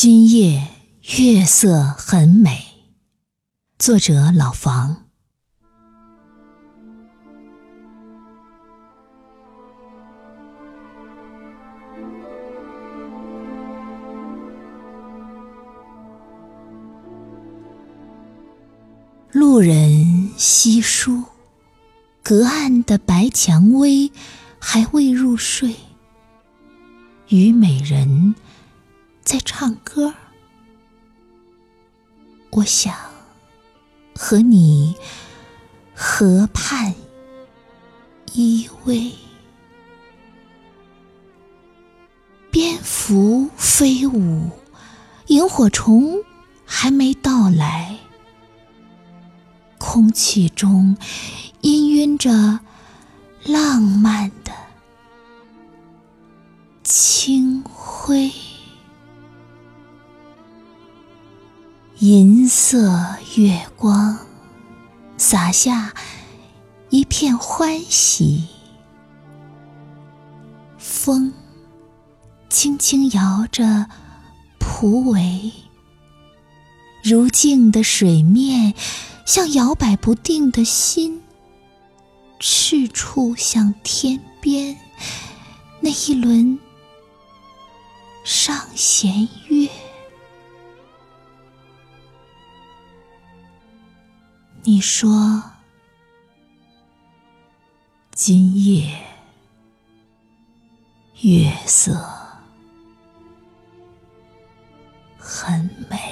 今夜月色很美。作者：老房。路人稀疏，隔岸的白蔷薇还未入睡。虞美人在唱歌，我想和你河畔依偎。蝙蝠飞舞，萤火虫还没到来，空气中氤氲着浪漫的。清辉，银色月光洒下一片欢喜。风轻轻摇着蒲苇，如镜的水面像摇摆不定的心，赤处向天边那一轮。上弦月，你说今夜月色很美。